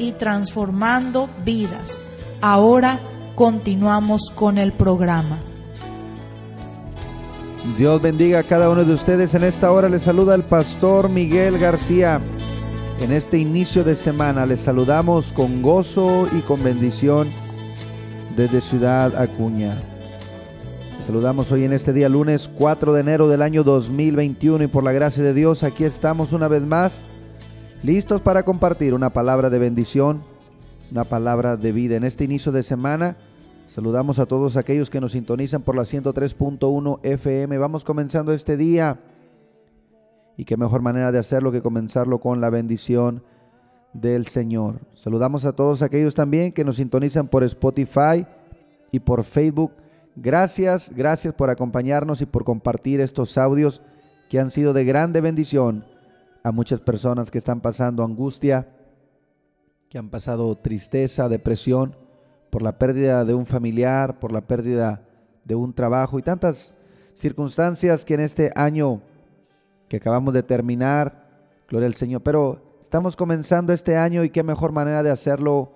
y transformando vidas. Ahora continuamos con el programa. Dios bendiga a cada uno de ustedes. En esta hora les saluda el pastor Miguel García. En este inicio de semana les saludamos con gozo y con bendición desde Ciudad Acuña. Les saludamos hoy en este día lunes 4 de enero del año 2021 y por la gracia de Dios aquí estamos una vez más listos para compartir una palabra de bendición, una palabra de vida en este inicio de semana Saludamos a todos aquellos que nos sintonizan por la 103.1 FM. Vamos comenzando este día. Y qué mejor manera de hacerlo que comenzarlo con la bendición del Señor. Saludamos a todos aquellos también que nos sintonizan por Spotify y por Facebook. Gracias, gracias por acompañarnos y por compartir estos audios que han sido de grande bendición a muchas personas que están pasando angustia, que han pasado tristeza, depresión por la pérdida de un familiar, por la pérdida de un trabajo y tantas circunstancias que en este año que acabamos de terminar, gloria al Señor, pero estamos comenzando este año y qué mejor manera de hacerlo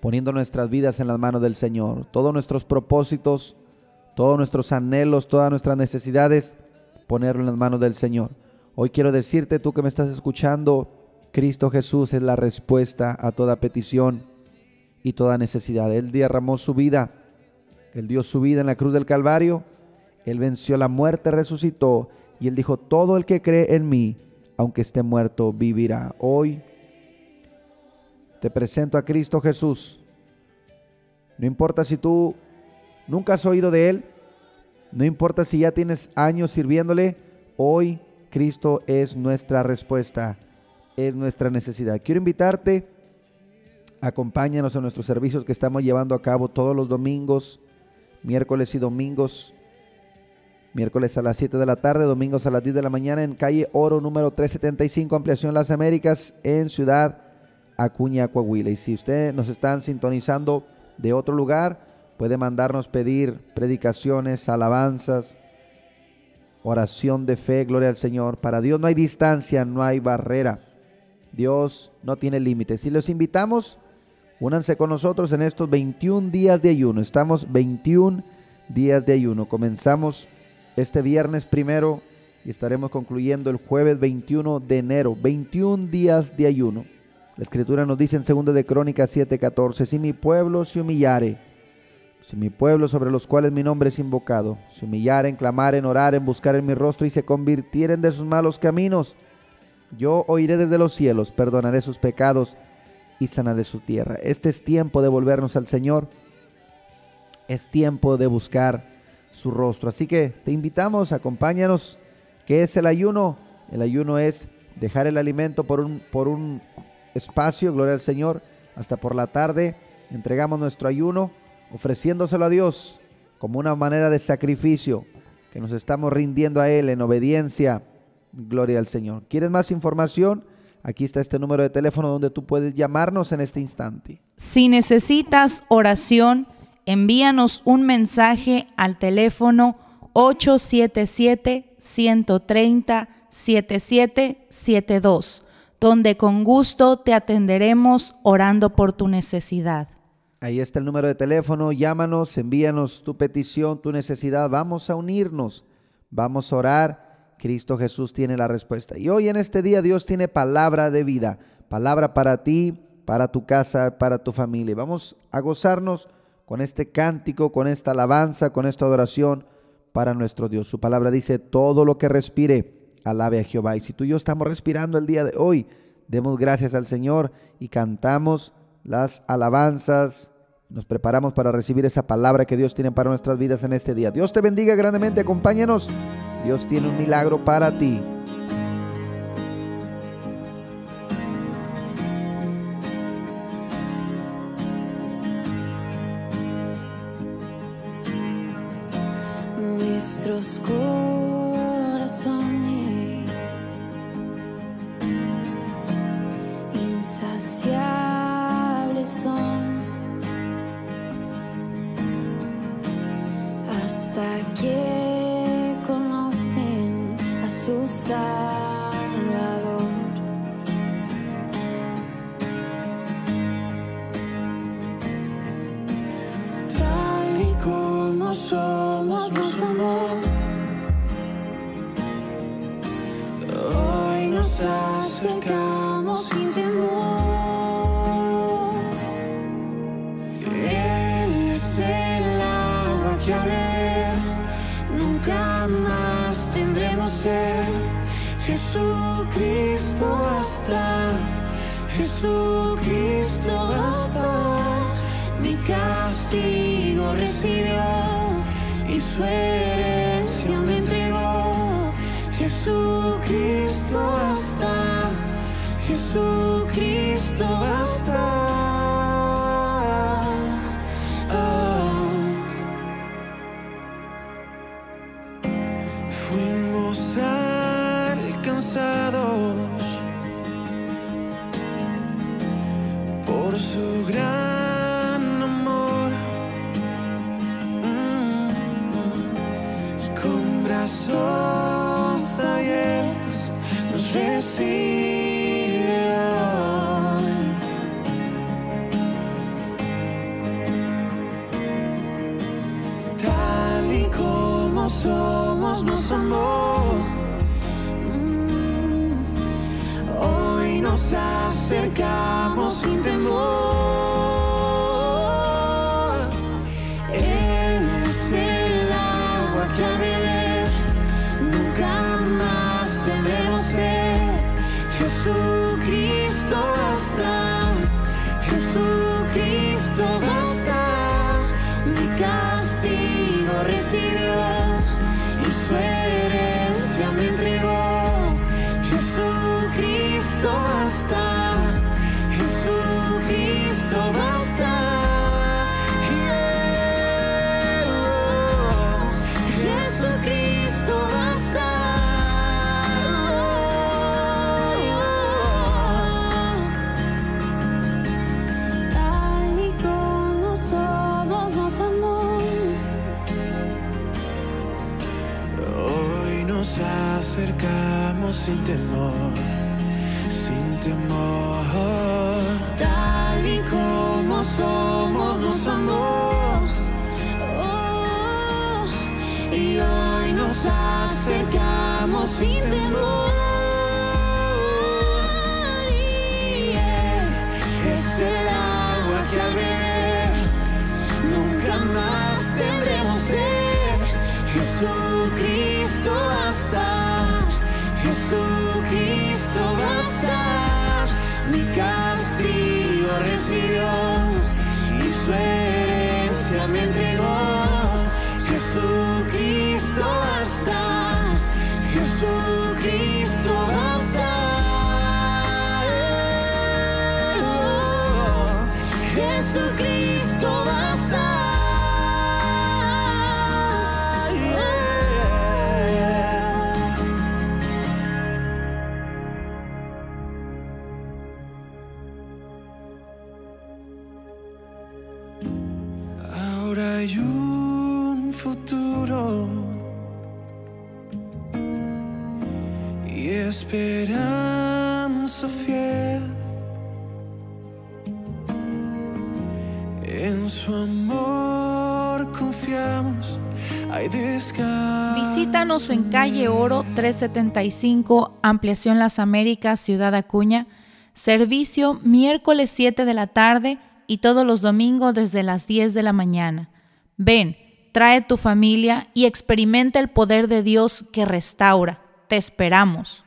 poniendo nuestras vidas en las manos del Señor, todos nuestros propósitos, todos nuestros anhelos, todas nuestras necesidades, ponerlo en las manos del Señor. Hoy quiero decirte, tú que me estás escuchando, Cristo Jesús es la respuesta a toda petición y toda necesidad. Él derramó su vida, Él dio su vida en la cruz del Calvario, Él venció la muerte, resucitó y Él dijo, todo el que cree en mí, aunque esté muerto, vivirá. Hoy te presento a Cristo Jesús. No importa si tú nunca has oído de Él, no importa si ya tienes años sirviéndole, hoy Cristo es nuestra respuesta, es nuestra necesidad. Quiero invitarte Acompáñanos en nuestros servicios que estamos llevando a cabo todos los domingos, miércoles y domingos. Miércoles a las 7 de la tarde, domingos a las 10 de la mañana en calle Oro número 375, Ampliación Las Américas, en Ciudad Acuña, Coahuila. Y si usted nos están sintonizando de otro lugar, puede mandarnos pedir predicaciones, alabanzas, oración de fe, gloria al Señor. Para Dios no hay distancia, no hay barrera. Dios no tiene límites. Si los invitamos Únanse con nosotros en estos 21 días de ayuno. Estamos 21 días de ayuno. Comenzamos este viernes primero y estaremos concluyendo el jueves 21 de enero. 21 días de ayuno. La escritura nos dice en 2 de Crónicas 7:14, si mi pueblo se humillare, si mi pueblo sobre los cuales mi nombre es invocado, se humillaren, clamaren, oraren, buscaren mi rostro y se convirtieren de sus malos caminos, yo oiré desde los cielos, perdonaré sus pecados y sanaré su tierra. Este es tiempo de volvernos al Señor. Es tiempo de buscar su rostro. Así que te invitamos, acompáñanos. ¿Qué es el ayuno? El ayuno es dejar el alimento por un, por un espacio, gloria al Señor, hasta por la tarde. Entregamos nuestro ayuno ofreciéndoselo a Dios como una manera de sacrificio que nos estamos rindiendo a Él en obediencia. Gloria al Señor. ¿Quieres más información? Aquí está este número de teléfono donde tú puedes llamarnos en este instante. Si necesitas oración, envíanos un mensaje al teléfono 877-130-7772, donde con gusto te atenderemos orando por tu necesidad. Ahí está el número de teléfono, llámanos, envíanos tu petición, tu necesidad. Vamos a unirnos, vamos a orar. Cristo Jesús tiene la respuesta. Y hoy en este día Dios tiene palabra de vida, palabra para ti, para tu casa, para tu familia. Vamos a gozarnos con este cántico, con esta alabanza, con esta adoración para nuestro Dios. Su palabra dice, todo lo que respire, alabe a Jehová. Y si tú y yo estamos respirando el día de hoy, demos gracias al Señor y cantamos las alabanzas. Nos preparamos para recibir esa palabra que Dios tiene para nuestras vidas en este día. Dios te bendiga grandemente, acompáñanos. Dios tiene un milagro para ti. can't. Tal y como somos, nos amó. Mm. Hoy nos acercamos sin temor. calle Oro 375, Ampliación Las Américas, Ciudad Acuña. Servicio miércoles 7 de la tarde y todos los domingos desde las 10 de la mañana. Ven, trae tu familia y experimenta el poder de Dios que restaura. Te esperamos.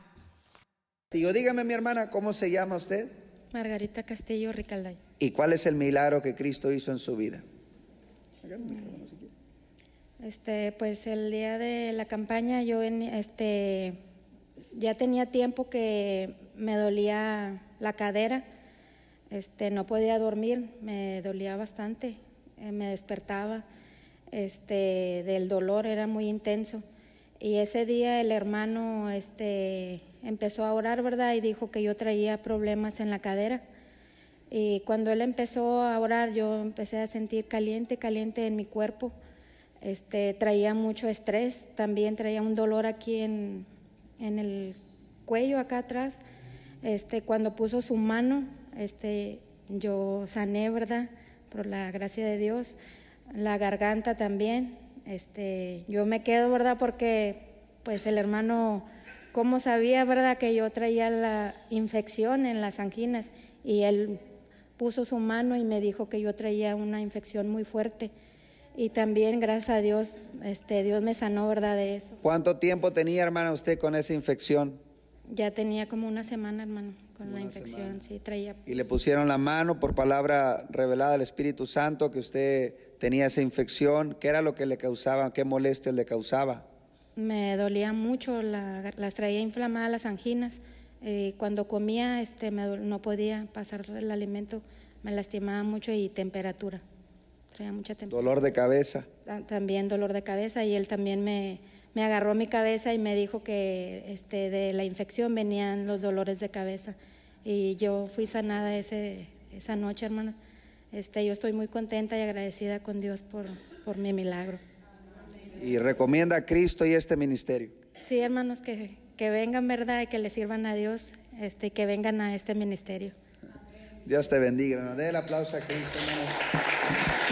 Yo dígame, mi hermana, ¿cómo se llama usted? Margarita Castillo Ricalday. ¿Y cuál es el milagro que Cristo hizo en su vida? Este, pues el día de la campaña yo en- este ya tenía tiempo que me dolía la cadera. Este, no podía dormir, me dolía bastante. eh, me despertaba este del dolor era muy intenso. Y ese día el hermano este empezó a orar, ¿verdad? Y dijo que yo traía problemas en la cadera. Y cuando él empezó a orar, yo empecé a sentir caliente, caliente en mi cuerpo. Este, traía mucho estrés, también traía un dolor aquí en, en el cuello, acá atrás. Este, cuando puso su mano, este, yo sané, ¿verdad? Por la gracia de Dios. La garganta también. Este, yo me quedo, ¿verdad? Porque pues el hermano, ¿cómo sabía, verdad? Que yo traía la infección en las anginas y él puso su mano y me dijo que yo traía una infección muy fuerte. Y también, gracias a Dios, este, Dios me sanó, ¿verdad? De eso. ¿Cuánto tiempo tenía, hermana, usted con esa infección? Ya tenía como una semana, hermano, con la infección, sí, traía. Y le pusieron la mano por palabra revelada del Espíritu Santo que usted tenía esa infección. ¿Qué era lo que le causaba? ¿Qué molestias le causaba? Me dolía mucho, la- las traía inflamadas las anginas. Eh, cuando comía, este, me no podía pasar el alimento, me lastimaba mucho y temperatura. Traía mucha temperatura. Dolor de cabeza. Ta- también dolor de cabeza y él también me, me agarró mi cabeza y me dijo que este, de la infección venían los dolores de cabeza y yo fui sanada ese, esa noche, hermano. Este, yo estoy muy contenta y agradecida con Dios por, por mi milagro. Y recomienda a Cristo y este ministerio. Sí, hermanos, que, que vengan, ¿verdad? Y que le sirvan a Dios, este, que vengan a este ministerio. Dios te bendiga. hermano. Dé el aplauso a Cristo.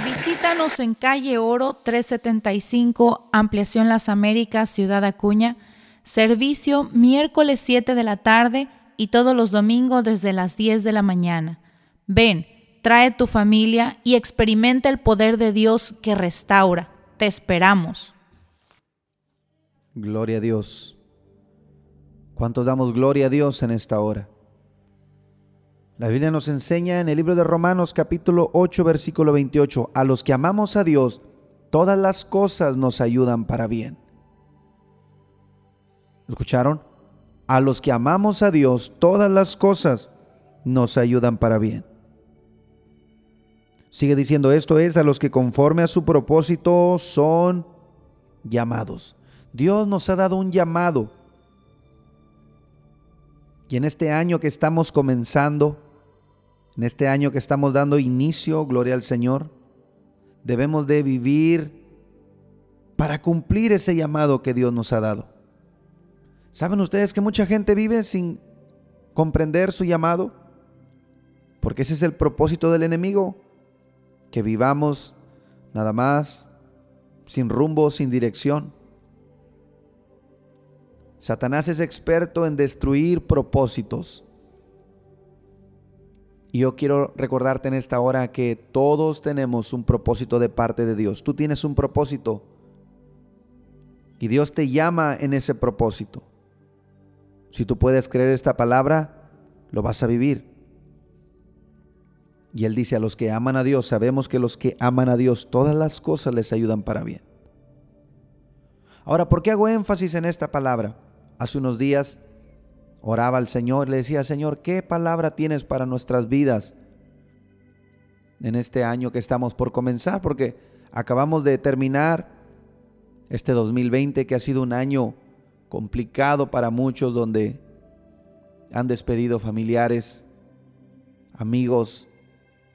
Visítanos en calle Oro 375, Ampliación Las Américas, Ciudad Acuña. Servicio miércoles 7 de la tarde y todos los domingos desde las 10 de la mañana. Ven, trae tu familia y experimenta el poder de Dios que restaura. Te esperamos. Gloria a Dios. ¿Cuántos damos gloria a Dios en esta hora? La Biblia nos enseña en el libro de Romanos capítulo 8 versículo 28, a los que amamos a Dios, todas las cosas nos ayudan para bien. ¿Escucharon? A los que amamos a Dios, todas las cosas nos ayudan para bien. Sigue diciendo esto es a los que conforme a su propósito son llamados. Dios nos ha dado un llamado. Y en este año que estamos comenzando, en este año que estamos dando inicio, gloria al Señor, debemos de vivir para cumplir ese llamado que Dios nos ha dado. ¿Saben ustedes que mucha gente vive sin comprender su llamado? Porque ese es el propósito del enemigo, que vivamos nada más sin rumbo, sin dirección. Satanás es experto en destruir propósitos. Y yo quiero recordarte en esta hora que todos tenemos un propósito de parte de Dios. Tú tienes un propósito. Y Dios te llama en ese propósito. Si tú puedes creer esta palabra, lo vas a vivir. Y Él dice, a los que aman a Dios, sabemos que los que aman a Dios, todas las cosas les ayudan para bien. Ahora, ¿por qué hago énfasis en esta palabra? Hace unos días oraba al Señor, le decía, Señor, ¿qué palabra tienes para nuestras vidas en este año que estamos por comenzar? Porque acabamos de terminar este 2020 que ha sido un año complicado para muchos donde han despedido familiares, amigos,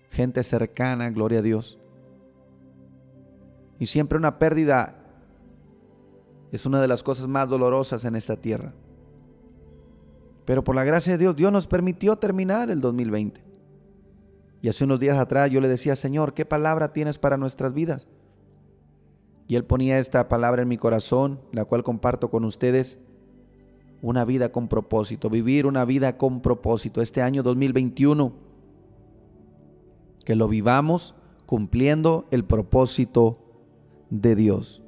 gente cercana, gloria a Dios. Y siempre una pérdida es una de las cosas más dolorosas en esta tierra. Pero por la gracia de Dios, Dios nos permitió terminar el 2020. Y hace unos días atrás yo le decía, Señor, ¿qué palabra tienes para nuestras vidas? Y Él ponía esta palabra en mi corazón, la cual comparto con ustedes. Una vida con propósito, vivir una vida con propósito. Este año 2021 que lo vivamos cumpliendo el propósito de Dios.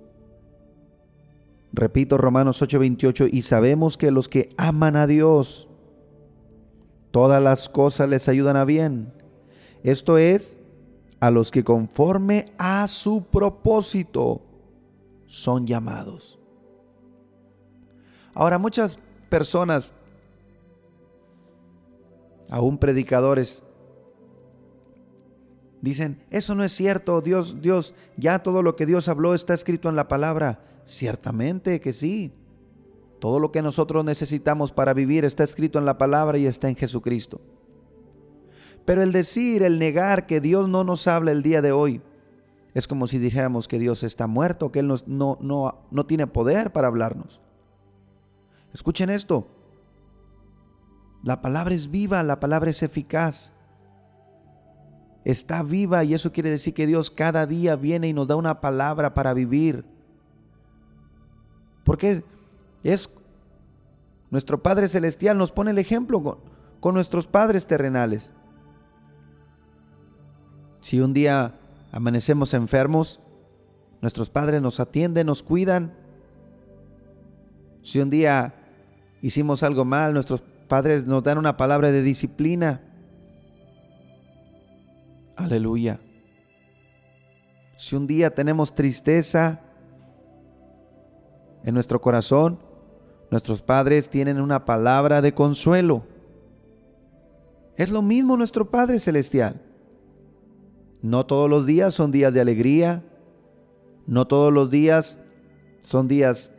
Repito Romanos 8:28, y sabemos que los que aman a Dios, todas las cosas les ayudan a bien. Esto es, a los que conforme a su propósito son llamados. Ahora muchas personas, aún predicadores, dicen, eso no es cierto, Dios, Dios, ya todo lo que Dios habló está escrito en la palabra. Ciertamente que sí. Todo lo que nosotros necesitamos para vivir está escrito en la palabra y está en Jesucristo. Pero el decir, el negar que Dios no nos habla el día de hoy, es como si dijéramos que Dios está muerto, que Él no, no, no tiene poder para hablarnos. Escuchen esto. La palabra es viva, la palabra es eficaz. Está viva y eso quiere decir que Dios cada día viene y nos da una palabra para vivir. Porque es nuestro Padre Celestial nos pone el ejemplo con, nuestros padres terrenales. Si un día amanecemos enfermos, nuestros padres nos atienden, nos cuidan. Si un día hicimos algo mal, nuestros padres nos dan una palabra de disciplina. Aleluya. Si un día tenemos tristeza en nuestro corazón, nuestros padres tienen una palabra de consuelo. Es lo mismo nuestro Padre Celestial. No todos los días son días de alegría, no todos los días son días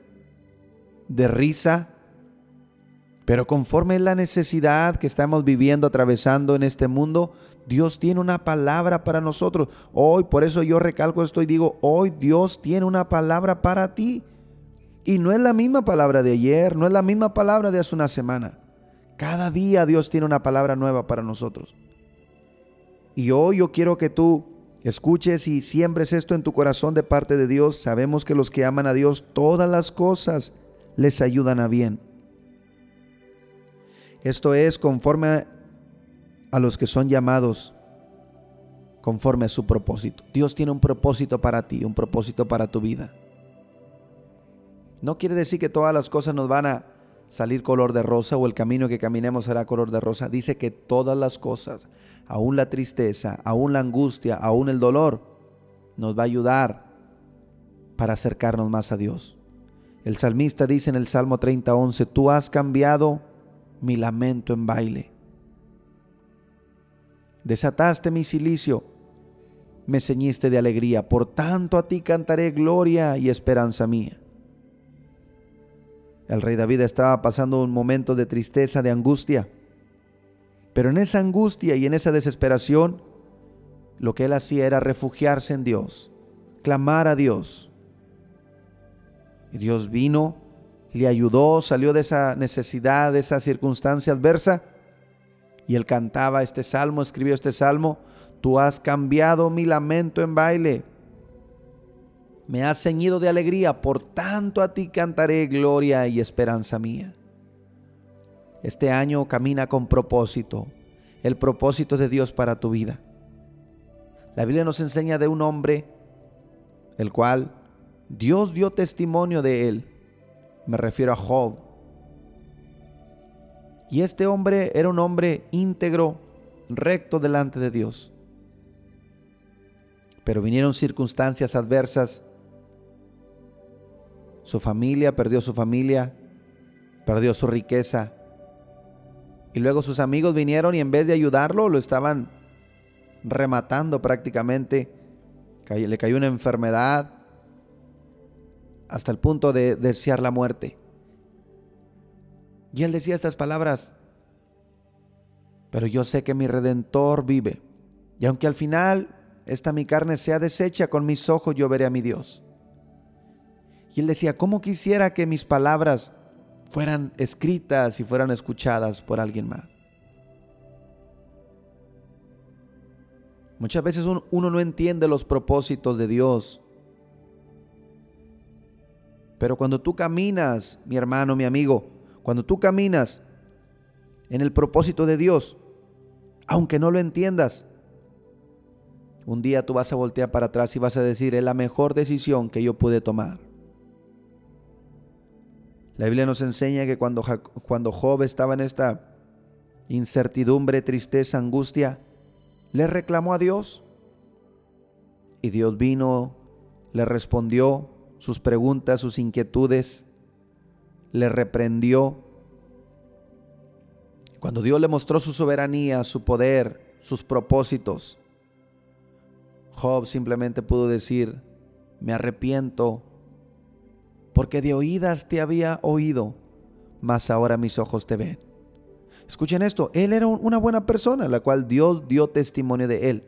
de risa, pero conforme la necesidad que estamos viviendo, atravesando en este mundo, Dios tiene una palabra para nosotros. Hoy, por eso yo recalco esto y digo, hoy Dios tiene una palabra para ti. Y no es la misma palabra de ayer, no es la misma palabra de hace una semana. Cada día Dios tiene una palabra nueva para nosotros. Y hoy yo quiero que tú escuches y siembres esto en tu corazón de parte de Dios. Sabemos que los que aman a Dios, todas las cosas les ayudan a bien. Esto es conforme a los que son llamados conforme a su propósito. Dios tiene un propósito para ti, un propósito para tu vida. No quiere decir que todas las cosas nos van a salir color de rosa o el camino que caminemos será color de rosa. Dice que todas las cosas, aún la tristeza, aún la angustia, aún el dolor, nos va a ayudar para acercarnos más a Dios. El salmista dice en el Salmo 30, 11, tú has cambiado mi lamento en baile. Desataste mi silicio, me ceñiste de alegría, por tanto a ti cantaré gloria y esperanza mía. El rey David estaba pasando un momento de tristeza, de angustia. Pero en esa angustia y en esa desesperación, lo que él hacía era refugiarse en Dios, clamar a Dios. Y Dios vino, le ayudó, salió de esa necesidad, de esa circunstancia adversa. Y él cantaba este salmo, escribió este salmo, tú has cambiado mi lamento en baile me has ceñido de alegría, por tanto a ti cantaré gloria y esperanza mía. Este año camina con propósito, el propósito de Dios para tu vida. La Biblia nos enseña de un hombre, el cual Dios dio testimonio de él. Me refiero a Job. Y este hombre era un hombre íntegro, recto delante de Dios. Pero vinieron circunstancias adversas su familia, perdió su familia, perdió su riqueza. Y luego sus amigos vinieron y en vez de ayudarlo, lo estaban rematando prácticamente. Le cayó una enfermedad hasta el punto de desear la muerte. Y él decía estas palabras, pero yo sé que mi redentor vive. Y aunque al final esta mi carne sea deshecha, con mis ojos yo veré a mi Dios. Y él decía, ¿cómo quisiera que mis palabras fueran escritas y fueran escuchadas por alguien más? Muchas veces uno no entiende los propósitos de Dios. Pero cuando tú caminas, mi hermano, mi amigo, cuando tú caminas en el propósito de Dios, aunque no lo entiendas, un día tú vas a voltear para atrás y vas a decir, es la mejor decisión que yo pude tomar. La Biblia nos enseña que cuando, cuando Job estaba en esta incertidumbre, tristeza, angustia, le reclamó a Dios. Y Dios vino, le respondió sus preguntas, sus inquietudes, le reprendió. Cuando Dios le mostró su soberanía, su poder, sus propósitos, Job simplemente pudo decir, me arrepiento, porque de oídas te había oído, mas ahora mis ojos te ven. Escuchen esto, él era una buena persona, la cual Dios dio testimonio de él.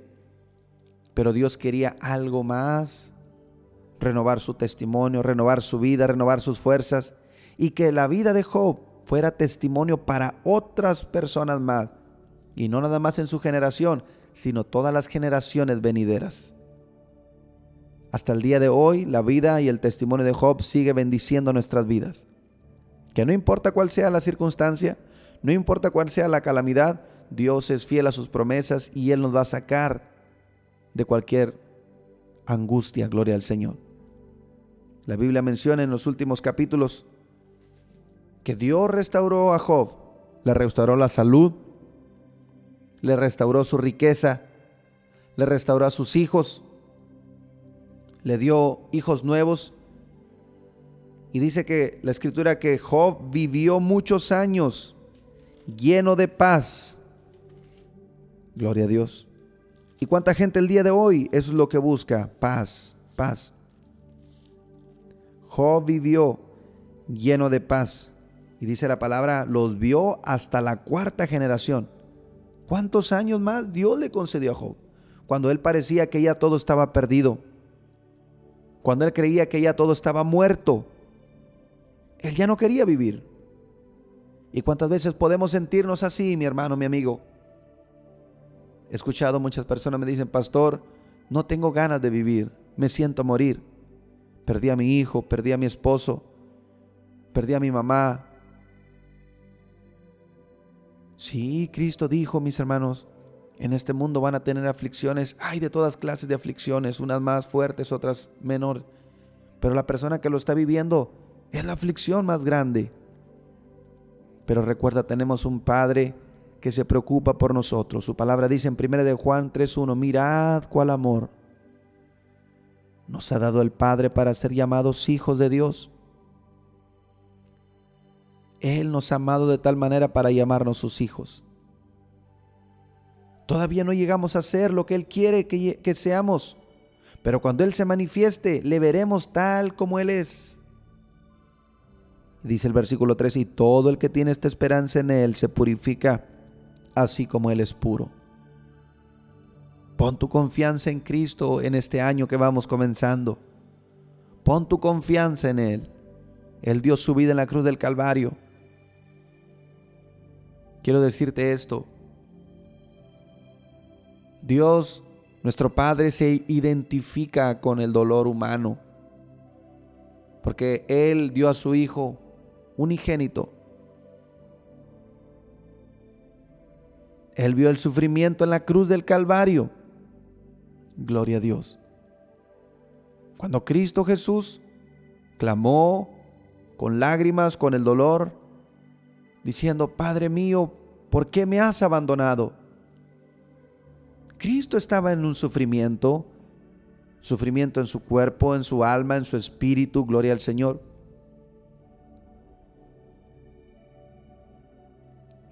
Pero Dios quería algo más, renovar su testimonio, renovar su vida, renovar sus fuerzas, y que la vida de Job fuera testimonio para otras personas más, y no nada más en su generación, sino todas las generaciones venideras. Hasta el día de hoy, la vida y el testimonio de Job sigue bendiciendo nuestras vidas. Que no importa cuál sea la circunstancia, no importa cuál sea la calamidad, Dios es fiel a sus promesas y Él nos va a sacar de cualquier angustia, gloria al Señor. La Biblia menciona en los últimos capítulos que Dios restauró a Job, le restauró la salud, le restauró su riqueza, le restauró a sus hijos, le dio hijos nuevos. Y dice que la escritura que Job vivió muchos años lleno de paz. Gloria a Dios. ¿Y cuánta gente el día de hoy eso es lo que busca? Paz, paz. Job vivió lleno de paz. Y dice la palabra, los vio hasta la cuarta generación. ¿Cuántos años más Dios le concedió a Job? Cuando él parecía que ya todo estaba perdido. Cuando él creía que ya todo estaba muerto. Él ya no quería vivir. ¿Y cuántas veces podemos sentirnos así, mi hermano, mi amigo? He escuchado muchas personas me dicen, pastor, no tengo ganas de vivir, me siento morir. Perdí a mi hijo, perdí a mi esposo, perdí a mi mamá, Sí, Cristo dijo, mis hermanos, en este mundo van a tener aflicciones. Hay de todas clases de aflicciones, unas más fuertes, otras menores. Pero la persona que lo está viviendo es la aflicción más grande. Pero recuerda, tenemos un Padre que se preocupa por nosotros. Su palabra dice en 1 de Juan 3.1, mirad cuál amor nos ha dado el Padre para ser llamados hijos de Dios. Él nos ha amado de tal manera para llamarnos sus hijos. Todavía no llegamos a ser lo que Él quiere que, seamos, pero cuando Él se manifieste, le veremos tal como Él es. Dice el versículo 3, y todo el que tiene esta esperanza en Él se purifica así como Él es puro. Pon tu confianza en Cristo en este año que vamos comenzando. Pon tu confianza en Él. Él dio su vida en la cruz del Calvario quiero decirte esto. Dios, nuestro Padre, se identifica con el dolor humano, porque Él dio a su Hijo unigénito. Él vio el sufrimiento en la cruz del Calvario. Gloria a Dios. Cuando Cristo Jesús clamó con lágrimas, con el dolor, diciendo, Padre mío, ¿por qué me has abandonado? Cristo estaba en un sufrimiento, sufrimiento en su cuerpo, en su alma, en su espíritu, gloria al Señor.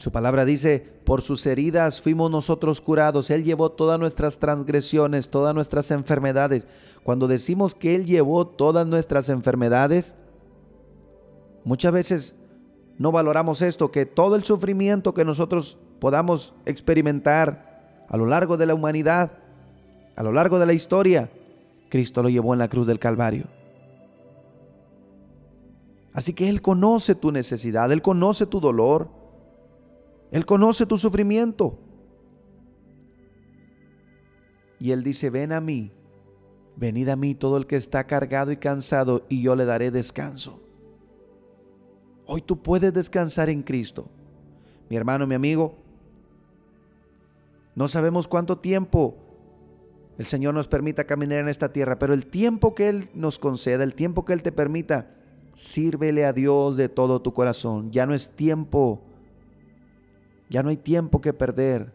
Su palabra dice, por sus heridas fuimos nosotros curados. Él llevó todas nuestras transgresiones, todas nuestras enfermedades. Cuando decimos que Él llevó todas nuestras enfermedades, muchas veces no valoramos esto, que todo el sufrimiento que nosotros podamos experimentar a lo largo de la humanidad, a lo largo de la historia, Cristo lo llevó en la cruz del Calvario. Así que Él conoce tu necesidad, Él conoce tu dolor, Él conoce tu sufrimiento. Y Él dice, ven a mí, venid a mí todo el que está cargado y cansado, y yo le daré descanso. Hoy tú puedes descansar en Cristo. Mi hermano, mi amigo, no sabemos cuánto tiempo el Señor nos permita caminar en esta tierra, pero el tiempo que Él nos conceda, el tiempo que Él te permita, sírvele a Dios de todo tu corazón. Ya no es tiempo, ya no hay tiempo que perder.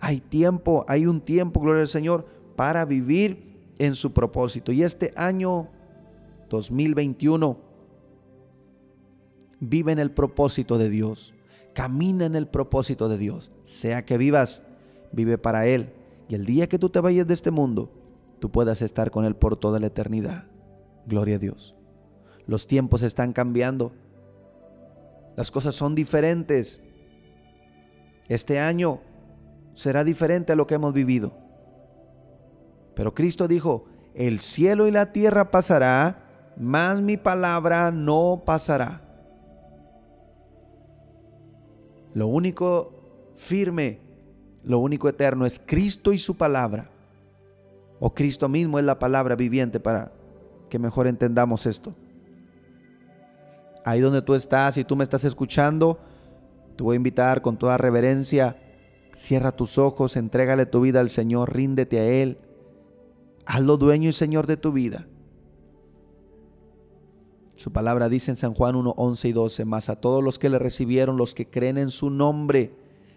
Hay tiempo, hay un tiempo, gloria al Señor, para vivir en su propósito. Y este año 2021 vive en el propósito de Dios. Camina en el propósito de Dios. Sea que vivas, vive para Él. Y el día que tú te vayas de este mundo, tú puedas estar con Él por toda la eternidad. Gloria a Dios. Los tiempos están cambiando. Las cosas son diferentes. Este año será diferente a lo que hemos vivido. Pero Cristo dijo, el cielo y la tierra pasará, mas mi palabra no pasará. Lo único firme, lo único eterno es Cristo y su palabra. O Cristo mismo es la palabra viviente para que mejor entendamos esto. Ahí donde tú estás y tú me estás escuchando, te voy a invitar con toda reverencia, cierra tus ojos, entrégale tu vida al Señor, ríndete a Él, hazlo dueño y Señor de tu vida. Su palabra dice en San Juan 1, 11 y 12, más a todos los que le recibieron, los que creen en su nombre,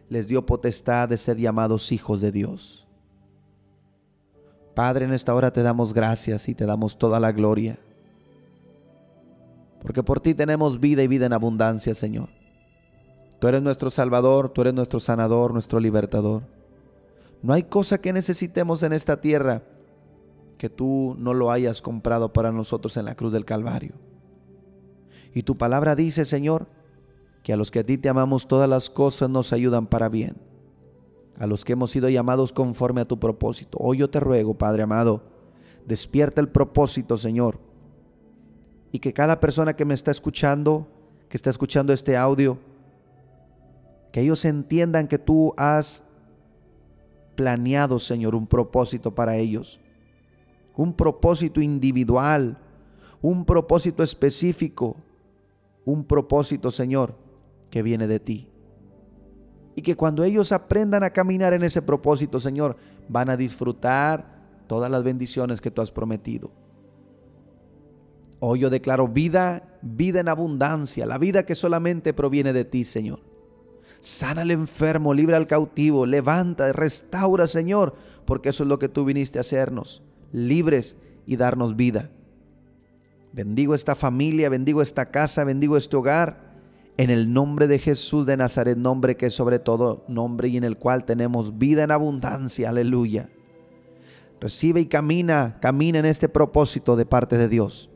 les dio potestad de ser llamados hijos de Dios. Padre, en esta hora te damos gracias y te damos toda la gloria. Porque por ti tenemos vida y vida en abundancia, Señor. Tú eres nuestro Salvador, tú eres nuestro sanador, nuestro libertador. No hay cosa que necesitemos en esta tierra que tú no lo hayas comprado para nosotros en la cruz del Calvario. Y tu palabra dice, Señor, que a los que a ti te amamos todas las cosas nos ayudan para bien. A los que hemos sido llamados conforme a tu propósito. Hoy yo te ruego, Padre amado, despierta el propósito, Señor. Y que cada persona que me está escuchando, que está escuchando este audio, que ellos entiendan que tú has planeado, Señor, un propósito para ellos. Un propósito individual, un propósito específico, un propósito, Señor, que viene de ti. Y que cuando ellos aprendan a caminar en ese propósito, Señor, van a disfrutar todas las bendiciones que tú has prometido. Hoy yo declaro vida, vida en abundancia, la vida que solamente proviene de ti, Señor. Sana al enfermo, libra al cautivo, levanta, restaura, Señor, porque eso es lo que tú viniste a hacernos, libres y darnos vida. Bendigo esta familia, bendigo esta casa, bendigo este hogar. En el nombre de Jesús de Nazaret, nombre que es sobre todo nombre y en el cual tenemos vida en abundancia. Aleluya. Recibe y camina, camina en este propósito de parte de Dios.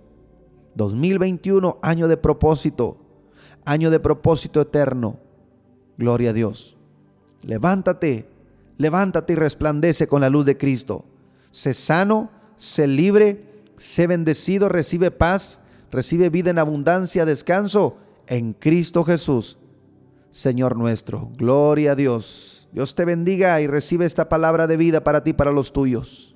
2021, año de propósito, año de propósito eterno. Gloria a Dios. Levántate, levántate y resplandece con la luz de Cristo. Sé sano, sé libre sé bendecido, recibe paz, recibe vida en abundancia, descanso en Cristo Jesús, Señor nuestro. Gloria a Dios. Dios te bendiga y recibe esta palabra de vida para ti, para los tuyos.